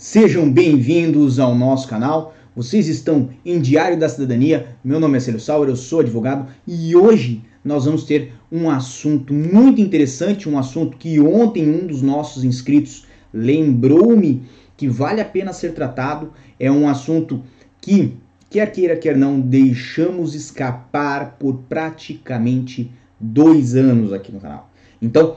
Sejam bem-vindos ao nosso canal. Vocês estão em Diário da Cidadania. Meu nome é Célio Sauer, eu sou advogado e hoje nós vamos ter um assunto muito interessante, um assunto que ontem um dos nossos inscritos lembrou-me que vale a pena ser tratado. É um assunto que, quer queira, quer não, deixamos escapar por praticamente dois anos aqui no canal. Então,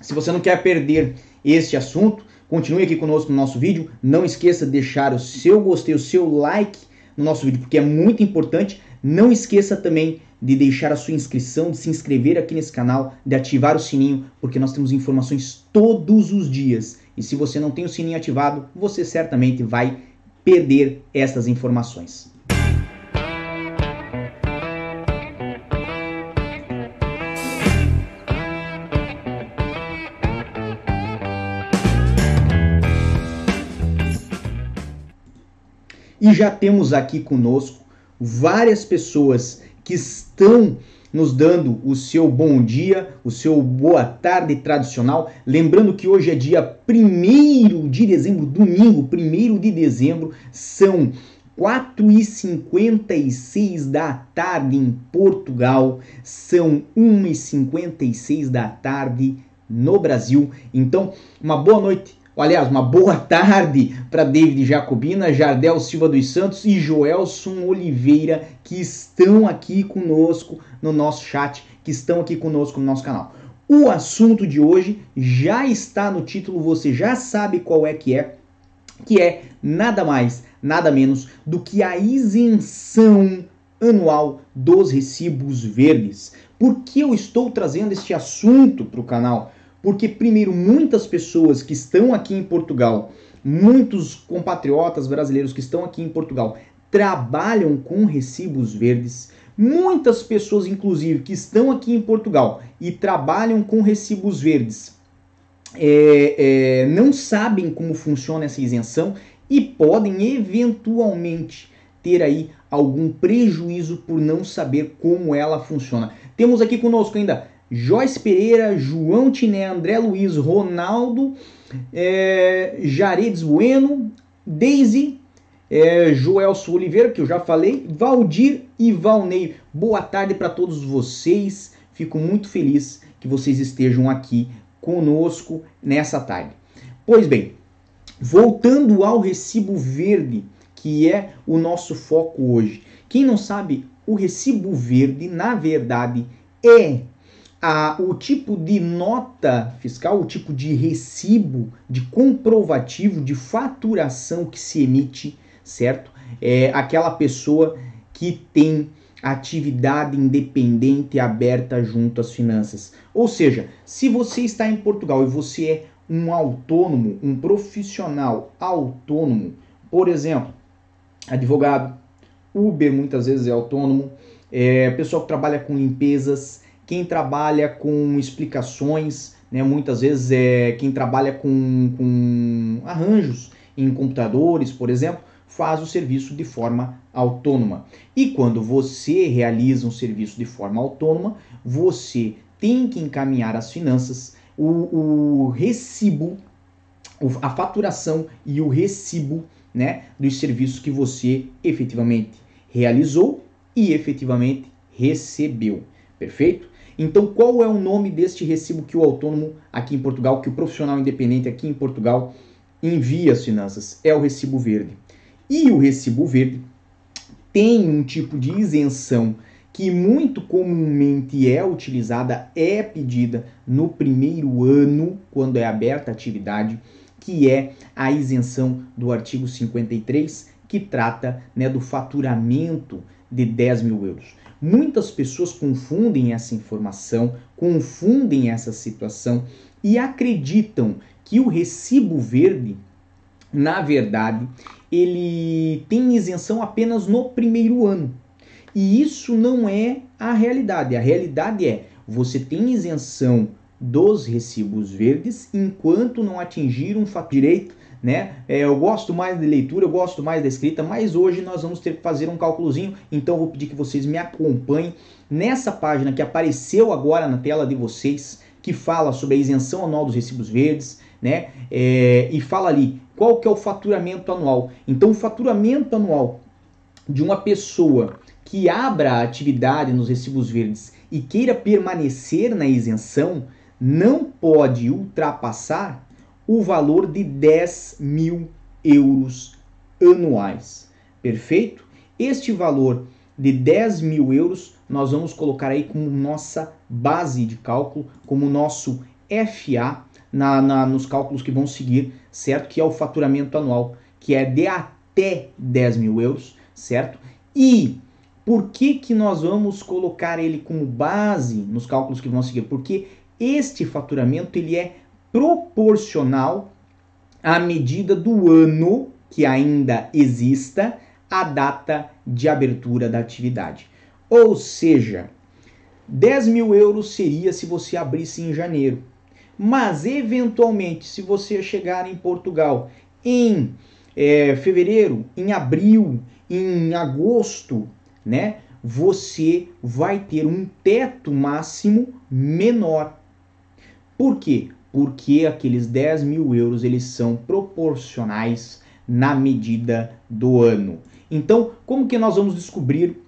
se você não quer perder este assunto, Continue aqui conosco no nosso vídeo. Não esqueça de deixar o seu gostei, o seu like no nosso vídeo, porque é muito importante. Não esqueça também de deixar a sua inscrição, de se inscrever aqui nesse canal, de ativar o sininho, porque nós temos informações todos os dias. E se você não tem o sininho ativado, você certamente vai perder essas informações. E já temos aqui conosco várias pessoas que estão nos dando o seu bom dia, o seu boa tarde tradicional. Lembrando que hoje é dia 1 de dezembro, domingo, 1 de dezembro, são 4h56 da tarde em Portugal, são 1h56 da tarde no Brasil. Então, uma boa noite aliás, uma boa tarde para David Jacobina, Jardel Silva dos Santos e Joelson Oliveira, que estão aqui conosco no nosso chat, que estão aqui conosco no nosso canal. O assunto de hoje já está no título, você já sabe qual é que é, que é nada mais, nada menos do que a isenção anual dos recibos verdes. Por que eu estou trazendo este assunto para o canal? Porque, primeiro, muitas pessoas que estão aqui em Portugal, muitos compatriotas brasileiros que estão aqui em Portugal, trabalham com recibos verdes. Muitas pessoas, inclusive, que estão aqui em Portugal e trabalham com recibos verdes, é, é, não sabem como funciona essa isenção e podem eventualmente ter aí algum prejuízo por não saber como ela funciona. Temos aqui conosco ainda Joyce Pereira, João Tiné, André Luiz, Ronaldo, é, Jaredes Bueno, Daisy, é, Joelso Oliveira, que eu já falei, Valdir e Valnei. Boa tarde para todos vocês. Fico muito feliz que vocês estejam aqui conosco nessa tarde. Pois bem, voltando ao recibo verde, que é o nosso foco hoje. Quem não sabe, o recibo verde, na verdade, é a, o tipo de nota fiscal, o tipo de recibo, de comprovativo, de faturação que se emite, certo? É aquela pessoa que tem atividade independente aberta junto às finanças. Ou seja, se você está em Portugal e você é um autônomo, um profissional autônomo, por exemplo, advogado, Uber muitas vezes é autônomo, é, pessoa que trabalha com limpezas, quem trabalha com explicações, né, muitas vezes é quem trabalha com, com arranjos em computadores, por exemplo, faz o serviço de forma autônoma. E quando você realiza um serviço de forma autônoma, você tem que encaminhar as finanças, o, o recibo, a faturação e o recibo né, dos serviços que você efetivamente realizou e efetivamente recebeu. Perfeito? Então, qual é o nome deste recibo que o autônomo aqui em Portugal, que o profissional independente aqui em Portugal envia as finanças? É o recibo verde. E o recibo verde tem um tipo de isenção que muito comumente é utilizada, é pedida no primeiro ano, quando é aberta a atividade, que é a isenção do artigo 53, que trata né, do faturamento de 10 mil euros. Muitas pessoas confundem essa informação, confundem essa situação e acreditam que o recibo verde, na verdade, ele tem isenção apenas no primeiro ano. E isso não é a realidade. A realidade é você tem isenção dos recibos verdes enquanto não atingir um fato direito né? É, eu gosto mais de leitura, eu gosto mais da escrita, mas hoje nós vamos ter que fazer um cálculozinho, então eu vou pedir que vocês me acompanhem nessa página que apareceu agora na tela de vocês, que fala sobre a isenção anual dos recibos verdes, né? É, e fala ali qual que é o faturamento anual. Então, o faturamento anual de uma pessoa que abra a atividade nos recibos verdes e queira permanecer na isenção, não pode ultrapassar o valor de 10 mil euros anuais. Perfeito? Este valor de 10 mil euros nós vamos colocar aí como nossa base de cálculo, como nosso FA na, na, nos cálculos que vão seguir, certo? Que é o faturamento anual, que é de até 10 mil euros, certo? E por que, que nós vamos colocar ele como base nos cálculos que vão seguir? Porque este faturamento ele é proporcional à medida do ano que ainda exista a data de abertura da atividade. Ou seja, 10 mil euros seria se você abrisse em janeiro. Mas, eventualmente, se você chegar em Portugal em é, fevereiro, em abril, em agosto, né? Você vai ter um teto máximo menor. Por quê? Porque aqueles 10 mil euros eles são proporcionais na medida do ano. Então, como que nós vamos descobrir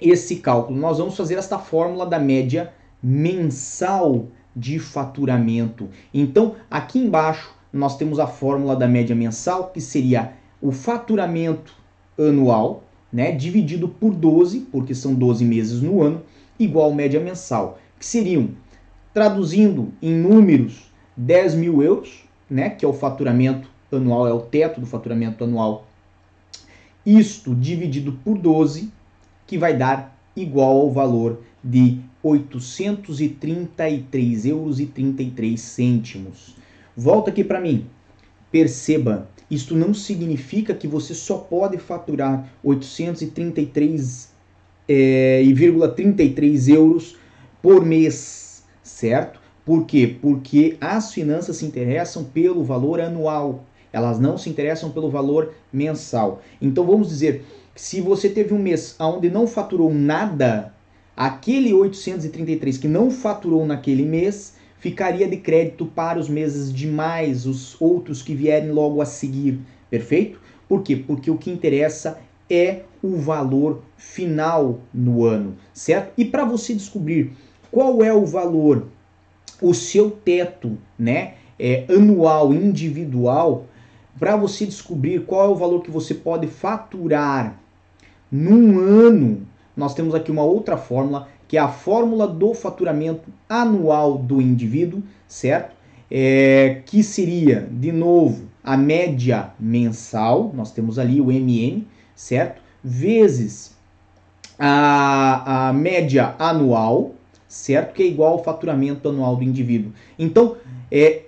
esse cálculo? Nós vamos fazer esta fórmula da média mensal de faturamento. Então, aqui embaixo nós temos a fórmula da média mensal, que seria o faturamento anual, né, dividido por 12, porque são 12 meses no ano, igual média mensal, que seriam, traduzindo em números, 10 mil euros, né, que é o faturamento anual, é o teto do faturamento anual isto dividido por 12, que vai dar igual ao valor de 833 euros e 33 cêntimos. Volta aqui para mim. Perceba, isto não significa que você só pode faturar 833,33 é, 33 euros por mês, certo? Por quê? Porque as finanças se interessam pelo valor anual. Elas não se interessam pelo valor mensal. Então vamos dizer, se você teve um mês onde não faturou nada, aquele 833 que não faturou naquele mês ficaria de crédito para os meses demais, os outros que vierem logo a seguir, perfeito? Por quê? Porque o que interessa é o valor final no ano, certo? E para você descobrir qual é o valor, o seu teto, né, é, anual, individual, para você descobrir qual é o valor que você pode faturar num ano, nós temos aqui uma outra fórmula, que é a fórmula do faturamento anual do indivíduo, certo? É, que seria, de novo, a média mensal, nós temos ali o MM, certo? Vezes a, a média anual, certo? Que é igual ao faturamento anual do indivíduo. Então, é,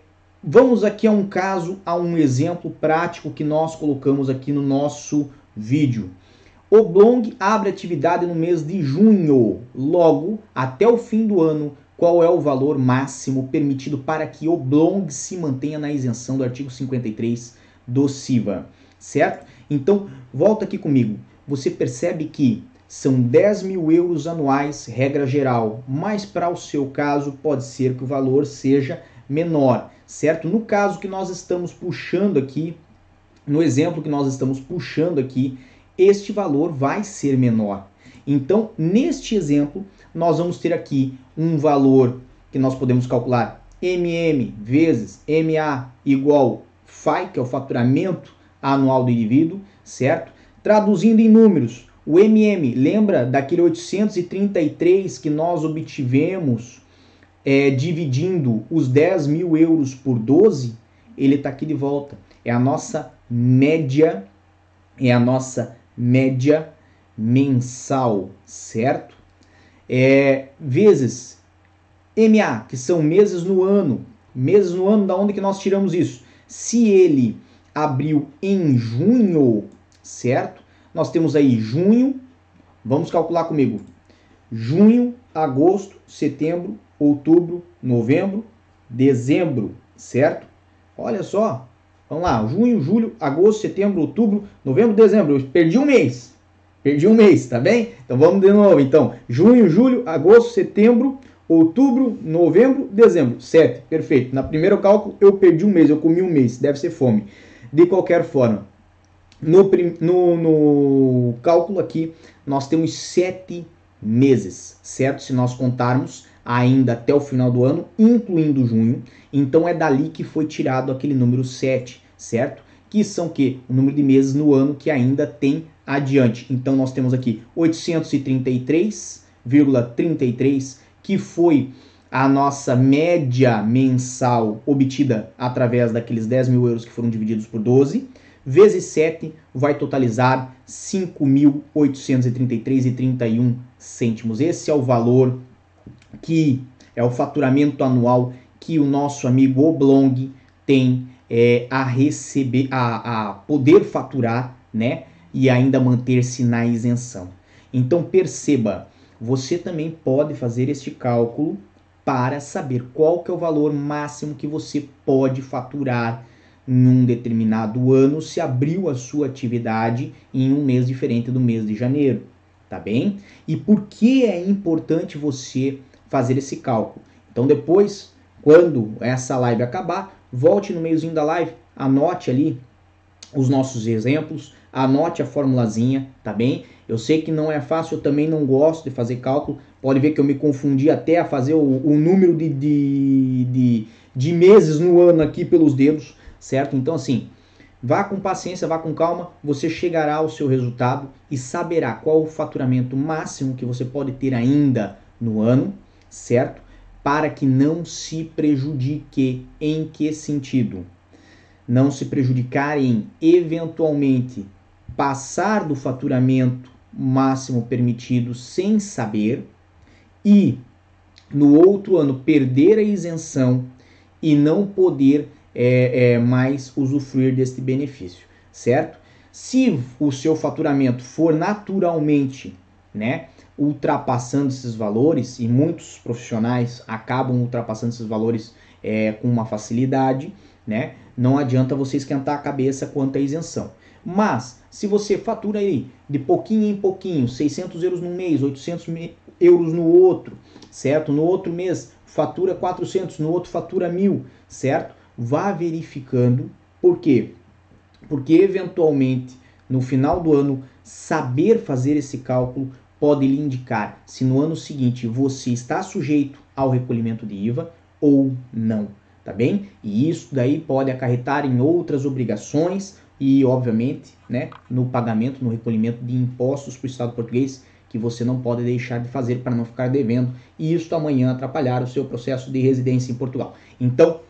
Vamos aqui a um caso, a um exemplo prático que nós colocamos aqui no nosso vídeo. Oblong abre atividade no mês de junho. Logo, até o fim do ano, qual é o valor máximo permitido para que Oblong se mantenha na isenção do artigo 53 do CIVA, certo? Então, volta aqui comigo. Você percebe que são 10 mil euros anuais, regra geral, mas para o seu caso pode ser que o valor seja menor certo? No caso que nós estamos puxando aqui, no exemplo que nós estamos puxando aqui, este valor vai ser menor. Então, neste exemplo, nós vamos ter aqui um valor que nós podemos calcular MM vezes MA igual FAI, que é o faturamento anual do indivíduo, certo? Traduzindo em números, o MM, lembra daquele 833 que nós obtivemos é, dividindo os 10 mil euros por 12, ele está aqui de volta. É a nossa média, é a nossa média mensal, certo? É, vezes MA, que são meses no ano. Meses no ano, da onde que nós tiramos isso? Se ele abriu em junho, certo? Nós temos aí junho, vamos calcular comigo. Junho, agosto, setembro, outubro, novembro, dezembro, certo? Olha só, vamos lá, junho, julho, agosto, setembro, outubro, novembro, dezembro. Eu perdi um mês. Perdi um mês, tá bem? Então vamos de novo. Então, junho, julho, agosto, setembro, outubro, novembro, dezembro, 7, perfeito. Na primeiro cálculo eu perdi um mês, eu comi um mês, deve ser fome. De qualquer forma, no, no, no cálculo aqui nós temos 7 meses, certo? Se nós contarmos ainda até o final do ano, incluindo junho, então é dali que foi tirado aquele número 7, certo? Que são que o número de meses no ano que ainda tem adiante. Então nós temos aqui 833,33 que foi a nossa média mensal obtida através daqueles 10 mil euros que foram divididos por 12, vezes 7 vai totalizar 5.833,31 cêntimos. Esse é o valor que é o faturamento anual que o nosso amigo Oblong tem é, a receber, a, a poder faturar, né? E ainda manter-se na isenção. Então perceba, você também pode fazer este cálculo para saber qual que é o valor máximo que você pode faturar em um determinado ano se abriu a sua atividade em um mês diferente do mês de janeiro, tá bem? E por que é importante você fazer esse cálculo? Então depois, quando essa live acabar, volte no meiozinho da live, anote ali os nossos exemplos, anote a formulazinha, tá bem? Eu sei que não é fácil, eu também não gosto de fazer cálculo. Pode ver que eu me confundi até a fazer o, o número de, de, de, de meses no ano aqui pelos dedos, certo? Então, assim, vá com paciência, vá com calma, você chegará ao seu resultado e saberá qual o faturamento máximo que você pode ter ainda no ano, certo? Para que não se prejudique. Em que sentido? Não se prejudicar em eventualmente passar do faturamento máximo permitido sem saber e no outro ano perder a isenção e não poder é, é, mais usufruir deste benefício, certo? Se o seu faturamento for naturalmente, né, ultrapassando esses valores e muitos profissionais acabam ultrapassando esses valores é, com uma facilidade, né? Não adianta você esquentar a cabeça quanto à isenção. Mas, se você fatura aí de pouquinho em pouquinho, 600 euros no mês, 800 euros no outro, certo? No outro mês fatura 400, no outro fatura 1000, certo? Vá verificando, por quê? Porque eventualmente no final do ano saber fazer esse cálculo pode lhe indicar se no ano seguinte você está sujeito ao recolhimento de IVA ou não, tá bem? E isso daí pode acarretar em outras obrigações e, obviamente, né, no pagamento, no recolhimento de impostos para o Estado português, que você não pode deixar de fazer para não ficar devendo e isso amanhã atrapalhar o seu processo de residência em Portugal. Então,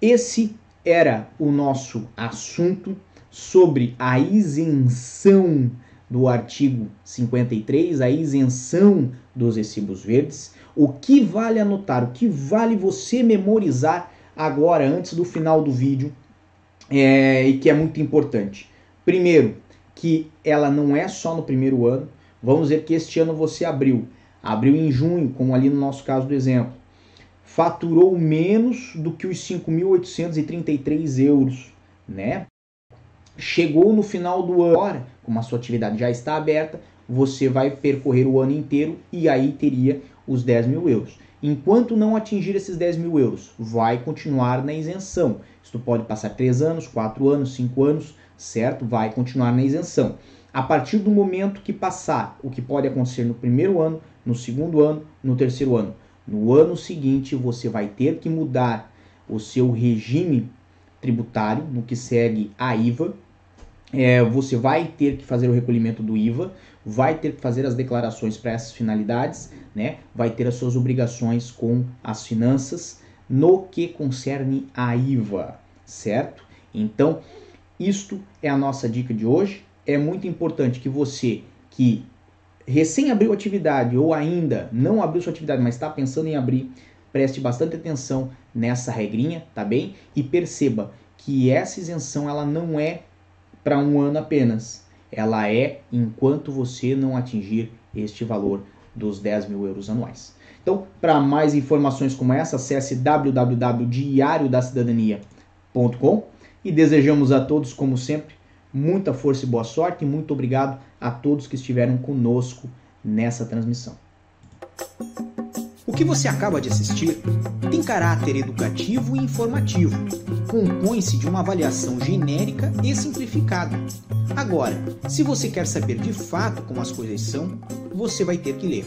esse era o nosso assunto sobre a isenção do artigo 53, a isenção dos recibos verdes. O que vale anotar, o que vale você memorizar agora, antes do final do vídeo, é, e que é muito importante. Primeiro, que ela não é só no primeiro ano. Vamos dizer que este ano você abriu, abriu em junho, como ali no nosso caso do exemplo, faturou menos do que os 5.833 euros, né? Chegou no final do ano, como a sua atividade já está aberta, você vai percorrer o ano inteiro e aí teria os 10 mil euros. Enquanto não atingir esses 10 mil euros, vai continuar na isenção. Isto pode passar 3 anos, 4 anos, 5 anos, certo? Vai continuar na isenção. A partir do momento que passar, o que pode acontecer no primeiro ano, no segundo ano, no terceiro ano, no ano seguinte você vai ter que mudar o seu regime tributário no que segue a IVA. É, você vai ter que fazer o recolhimento do IVA, vai ter que fazer as declarações para essas finalidades, né? vai ter as suas obrigações com as finanças no que concerne a IVA, certo? Então, isto é a nossa dica de hoje. É muito importante que você que recém abriu atividade ou ainda não abriu sua atividade, mas está pensando em abrir, preste bastante atenção nessa regrinha, tá bem? E perceba que essa isenção ela não é para um ano apenas, ela é enquanto você não atingir este valor dos 10 mil euros anuais. Então, para mais informações como essa, acesse www.diariodacidadania.com e desejamos a todos, como sempre, muita força e boa sorte e muito obrigado a todos que estiveram conosco nessa transmissão que você acaba de assistir tem caráter educativo e informativo. Compõe-se de uma avaliação genérica e simplificada. Agora, se você quer saber de fato como as coisas são, você vai ter que ler.